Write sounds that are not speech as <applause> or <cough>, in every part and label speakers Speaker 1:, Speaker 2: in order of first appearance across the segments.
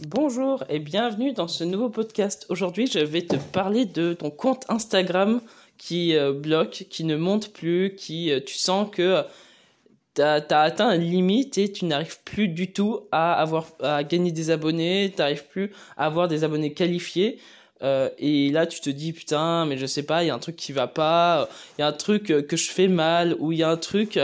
Speaker 1: Bonjour et bienvenue dans ce nouveau podcast. Aujourd'hui, je vais te parler de ton compte Instagram qui euh, bloque, qui ne monte plus, qui euh, tu sens que tu as, atteint une limite et tu n'arrives plus du tout à avoir à gagner des abonnés, tu plus à avoir des abonnés qualifiés. Euh, et là, tu te dis putain, mais je sais pas, il y a un truc qui va pas, il y a un truc que je fais mal, ou il y a un truc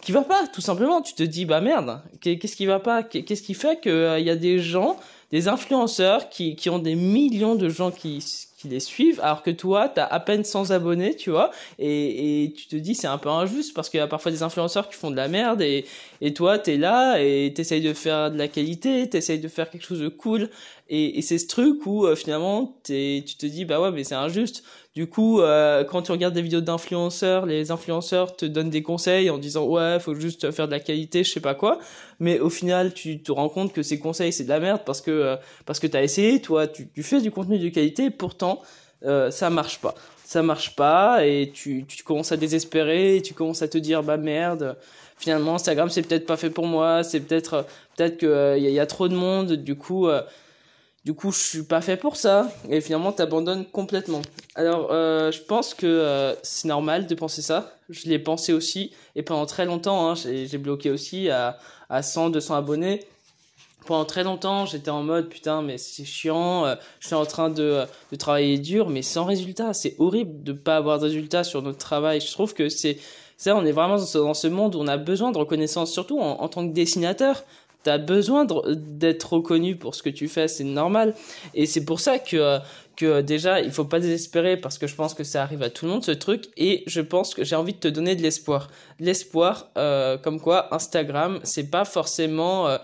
Speaker 1: qui va pas, tout simplement. Tu te dis, bah merde, qu'est-ce qui va pas? Qu'est-ce qui fait qu'il euh, y a des gens, des influenceurs qui, qui ont des millions de gens qui, qui les suivent, alors que toi, tu as à peine 100 abonnés, tu vois, et, et tu te dis, c'est un peu injuste, parce qu'il y a parfois des influenceurs qui font de la merde, et, et toi, tu es là, et tu essayes de faire de la qualité, tu essayes de faire quelque chose de cool, et, et c'est ce truc où, euh, finalement, tu te dis, bah ouais, mais c'est injuste, du coup, euh, quand tu regardes des vidéos d'influenceurs, les influenceurs te donnent des conseils en disant ouais, faut juste faire de la qualité, je sais pas quoi. Mais au final, tu te rends compte que ces conseils c'est de la merde parce que euh, parce que t'as essayé, toi, tu, tu fais du contenu de qualité, et pourtant euh, ça marche pas. Ça marche pas et tu, tu commences à désespérer, et tu commences à te dire bah merde. Finalement, Instagram c'est peut-être pas fait pour moi, c'est peut-être peut-être que il y, y, a trop de monde. Du coup du coup je suis pas fait pour ça. Et finalement t'abandonnes complètement. Alors euh, je pense que euh, c'est normal de penser ça. Je l'ai pensé aussi. Et pendant très longtemps hein, j'ai bloqué aussi à, à 100 200 abonnés. Pendant très longtemps j'étais en mode putain mais c'est chiant euh, je suis en train de, de travailler dur mais sans résultat. C'est horrible de pas avoir de résultat sur notre travail. Je trouve que c'est ça on est vraiment dans ce, monde où on a besoin de reconnaissance surtout en tant que dessinateur tu as besoin d'être reconnu pour ce que tu fais, c'est normal. Et c'est pour ça que, que déjà, il faut pas désespérer parce que je pense que ça arrive à tout le monde ce truc. Et je pense que j'ai envie de te donner de l'espoir. L'espoir, euh, comme quoi Instagram, c'est pas forcément. Euh,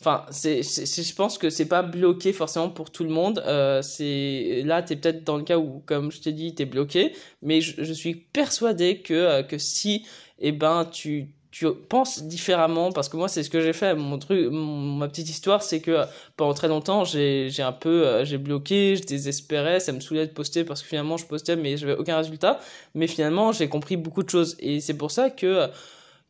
Speaker 1: Enfin, c'est, je pense que c'est pas bloqué forcément pour tout le monde. Euh, c'est là, t'es peut-être dans le cas où, comme je t'ai dit, t'es bloqué. Mais je, je, suis persuadé que euh, que si, eh ben, tu tu penses différemment parce que moi c'est ce que j'ai fait. Mon truc ma petite histoire c'est que pendant très longtemps j'ai j'ai un peu euh, j'ai bloqué je désespérais ça me saoulait de poster parce que finalement je postais mais j'avais aucun résultat. Mais finalement j'ai compris beaucoup de choses. Et c'est pour ça que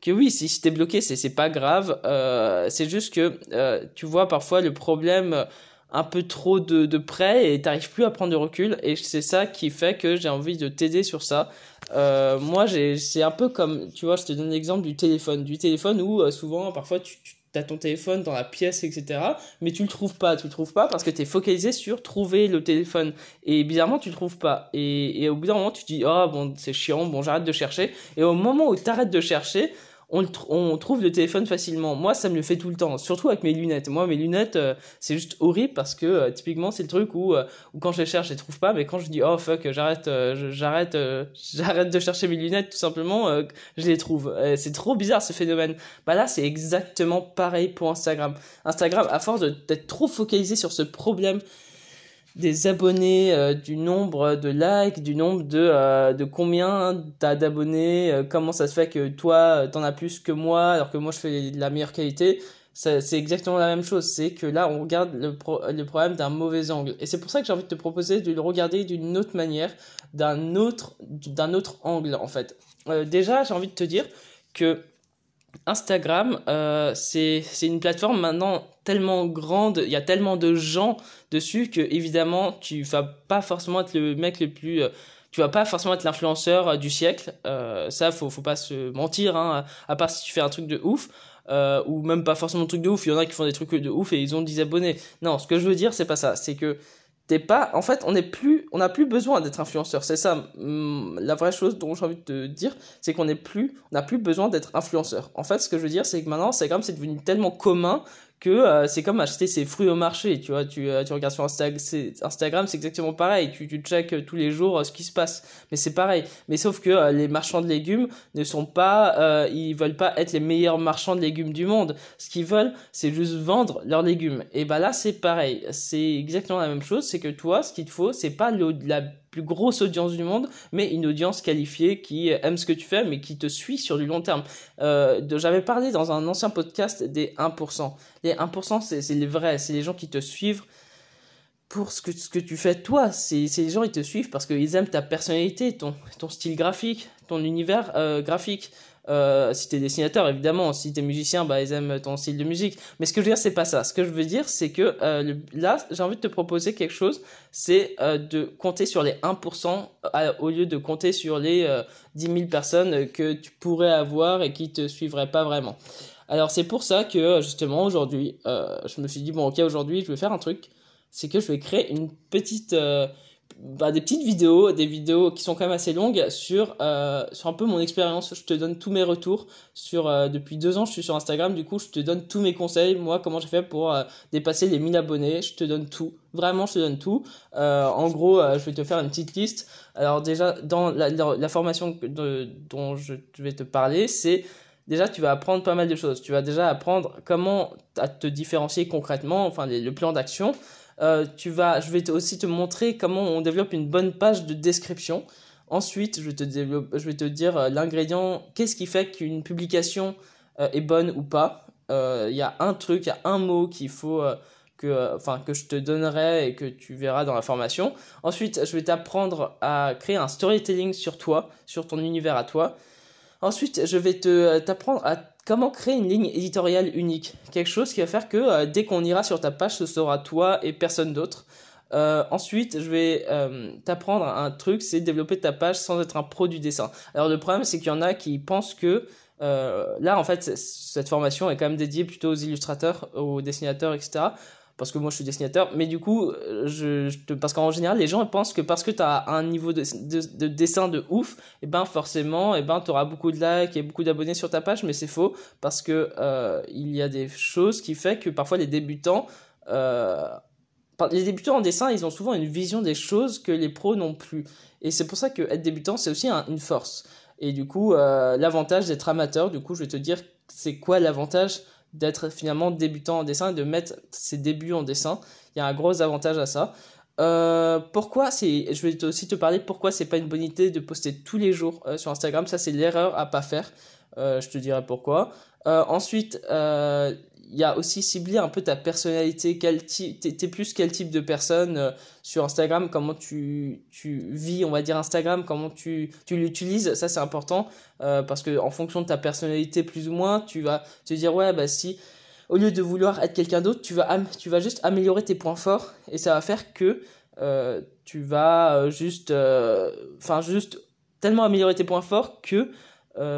Speaker 1: que oui si, si t'es bloqué c'est c'est pas grave. Euh, c'est juste que euh, tu vois parfois le problème un peu trop de, de près et t'arrives plus à prendre de recul et c'est ça qui fait que j'ai envie de t'aider sur ça. Euh, moi, c'est un peu comme, tu vois, je te donne l'exemple du téléphone, du téléphone où euh, souvent, parfois, tu, tu as ton téléphone dans la pièce, etc. Mais tu le trouves pas, tu le trouves pas parce que tu es focalisé sur trouver le téléphone. Et bizarrement, tu le trouves pas. Et, et au bout d'un moment, tu te dis, oh bon, c'est chiant, bon, j'arrête de chercher. Et au moment où tu de chercher, on, on, trouve le téléphone facilement. Moi, ça me le fait tout le temps, surtout avec mes lunettes. Moi, mes lunettes, euh, c'est juste horrible parce que euh, typiquement, c'est le truc où, euh, où quand je les cherche, je les trouve pas, mais quand je dis oh fuck, j'arrête, j'arrête, <laughs> j'arrête de chercher mes lunettes, tout simplement, je les trouve. c'est trop bizarre ce phénomène. Bah là, c'est exactement pareil pour Instagram. Instagram, à force d'être trop focalisé sur ce problème des abonnés, euh, du nombre de likes, du nombre de, euh, de combien t'as d'abonnés, euh, comment ça se fait que toi t'en as plus que moi alors que moi je fais de la meilleure qualité. C'est exactement la même chose, c'est que là on regarde le, le problème d'un mauvais angle. Et c'est pour ça que j'ai envie de te proposer de le regarder d'une autre manière, d'un autre, d'un autre angle en fait. déjà j'ai envie de te dire que Instagram, euh, c'est une plateforme maintenant tellement grande, il y a tellement de gens dessus que évidemment tu vas pas forcément être le mec le plus, euh, tu vas pas forcément être l'influenceur euh, du siècle. Euh, ça, faut faut pas se mentir, hein, à part si tu fais un truc de ouf. Euh, ou même pas forcément un truc de ouf, il y en a qui font des trucs de ouf et ils ont 10 abonnés. Non, ce que je veux dire, c'est pas ça. C'est que t'es pas en fait on n'est plus on n'a plus besoin d'être influenceur c'est ça hum, la vraie chose dont j'ai envie de te dire c'est qu'on n'est plus n'a plus besoin d'être influenceur. En fait ce que je veux dire c'est que maintenant c'est c'est devenu tellement commun que euh, c'est comme acheter ses fruits au marché, tu vois, tu, euh, tu regardes sur Instagram, c'est exactement pareil, tu, tu checkes euh, tous les jours ce qui se passe, mais c'est pareil. Mais sauf que les marchands de légumes ne sont pas, ils veulent pas être les meilleurs marchands de légumes du monde. Ce qu'ils veulent, c'est juste vendre leurs légumes. Et bah là, c'est pareil, c'est exactement la même chose, c'est que toi, ce qu'il te faut, c'est pas le, la plus grosse audience du monde, mais une audience qualifiée qui aime ce que tu fais, mais qui te suit sur du long terme. Euh, J'avais parlé dans un ancien podcast des 1%. Les 1%, c'est les vrais, c'est les gens qui te suivent pour ce que, ce que tu fais toi. C'est les gens, ils te suivent parce qu'ils aiment ta personnalité, ton, ton style graphique, ton univers euh, graphique. Euh, si t'es dessinateur, évidemment. Si t'es musicien, bah, ils aiment ton style de musique. Mais ce que je veux dire, c'est pas ça. Ce que je veux dire, c'est que euh, là, j'ai envie de te proposer quelque chose. C'est euh, de compter sur les 1% au lieu de compter sur les 10 000 personnes que tu pourrais avoir et qui te suivraient pas vraiment. Alors, c'est pour ça que, justement, aujourd'hui, je me suis dit, bon, ok, aujourd'hui, je vais faire un truc. C'est que je vais créer une petite bah, des petites vidéos, des vidéos qui sont quand même assez longues sur, euh, sur un peu mon expérience. Je te donne tous mes retours sur, euh, depuis deux ans, je suis sur Instagram, du coup, je te donne tous mes conseils, moi, comment j'ai fait pour euh, dépasser les 1000 abonnés. Je te donne tout. Vraiment, je te donne tout. en gros, je vais te faire une petite liste. Alors déjà, dans la, formation dont je vais te parler, c'est déjà tu vas apprendre pas mal de choses. Tu vas déjà apprendre comment te différencier concrètement, enfin le plan d'action. Euh, tu vas, je vais aussi te montrer comment on développe une bonne page de description. Ensuite, je vais te, dire euh, l'ingrédient, qu'est-ce qui fait qu'une publication euh, est bonne ou pas. Il y a un truc, il y a un mot qu'il faut que, enfin, que je te donnerai et que tu verras dans la formation. Ensuite, je vais t'apprendre à créer un storytelling sur toi, sur ton univers à toi. Ensuite, je vais t'apprendre à Comment créer une ligne éditoriale unique? Quelque chose qui va faire que euh, dès qu'on ira sur ta page, ce sera toi et personne d'autre. Euh, ensuite, je vais euh, t'apprendre un truc, c'est développer ta page sans être un pro du dessin. Alors le problème, c'est qu'il y en a qui pensent que là, en fait, cette formation est quand même dédiée plutôt aux illustrateurs, aux dessinateurs, etc parce que moi je suis dessinateur, mais du coup, je, je parce qu'en général, les gens pensent que parce que tu as un niveau de, de, dessin de ouf, et eh ben forcément, et eh ben tu auras beaucoup de likes et beaucoup d'abonnés sur ta page, mais c'est faux, parce que euh, il y a des choses qui fait que parfois les débutants, euh, les débutants en dessin, ils ont souvent une vision des choses que les pros n'ont plus. Et c'est pour ça que être débutant, c'est aussi une force. Et du coup, euh, l'avantage d'être amateur, du coup, je vais te dire c'est quoi l'avantage? D'être finalement débutant en dessin et de mettre ses débuts en dessin. Il y a un gros avantage à ça. Euh, pourquoi c'est, je vais aussi te parler pourquoi c'est pas une bonne idée de poster tous les jours euh, sur Instagram. Ça c'est l'erreur à pas faire. Euh, je te dirai pourquoi. ensuite, il y a aussi ciblé un peu ta personnalité, quel t'es plus quel type de personne euh, sur Instagram, comment tu, vis, on va dire Instagram, comment tu, tu l'utilises, ça c'est important, euh, parce que en fonction de ta personnalité plus ou moins, tu vas te dire ouais bah si, au lieu de vouloir être quelqu'un d'autre, tu vas, tu vas juste améliorer tes points forts, et ça va faire que euh, tu vas juste, enfin juste tellement améliorer tes points forts que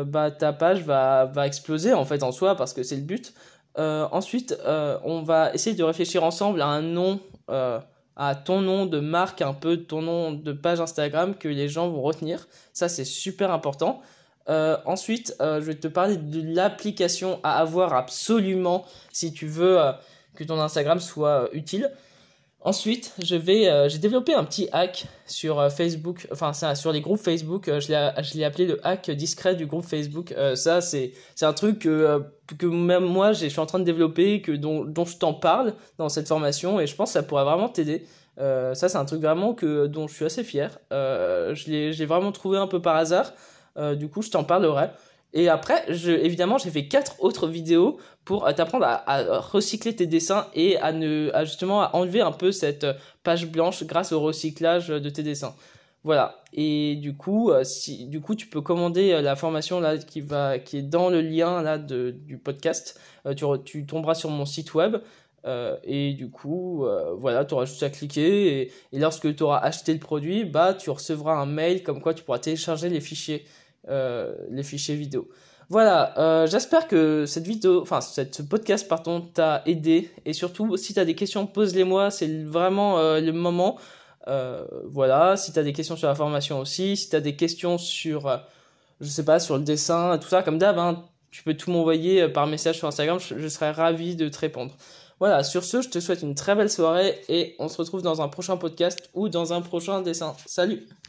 Speaker 1: bah ta page va, va exploser en fait en soi, parce que c'est le but. Euh, ensuite, euh, on va essayer de réfléchir ensemble à un nom, euh, à ton nom de marque, un peu ton nom de page Instagram que les gens vont retenir. Ça, c'est super important. ensuite, je vais te parler de l'application à avoir absolument si tu veux que ton Instagram soit utile. Ensuite, euh, j'ai développé un petit hack sur euh, Facebook, enfin sur les groupes Facebook. Euh, je l'ai, appelé le hack discret du groupe Facebook. ça, c'est, un truc que, même moi, je suis en train de développer, que dont, je t'en parle dans cette formation, et je pense que ça pourrait vraiment t'aider. ça, c'est un truc vraiment que dont je suis assez fier. je l'ai vraiment trouvé un peu par hasard. du coup, je t'en parlerai. Et après, je, évidemment, j'ai fait quatre autres vidéos pour euh, t'apprendre à, recycler tes dessins et à ne, justement à enlever un peu cette euh, page blanche grâce au recyclage de tes dessins. Voilà. Et du coup, euh, si, du coup, tu peux commander la formation là qui va, qui est dans le lien là de, du podcast. tu, tu tomberas sur mon site web. et du coup, voilà, tu auras juste à cliquer et, et lorsque tu auras acheté le produit, bah, tu recevras un mail comme quoi tu pourras télécharger les fichiers euh, les fichiers vidéo. Voilà, euh, j'espère que cette vidéo, enfin cette podcast pardon, t'a aidé et surtout si tu as des questions, pose-les-moi, c'est vraiment euh, le moment. voilà, si tu as des questions sur la formation aussi, si tu as des questions sur je sais pas sur le dessin, tout ça comme d'hab, hein, tu peux tout m'envoyer par message sur Instagram, je, je serai ravi de te répondre. Voilà, sur ce, je te souhaite une très belle soirée et on se retrouve dans un prochain podcast ou dans un prochain dessin. Salut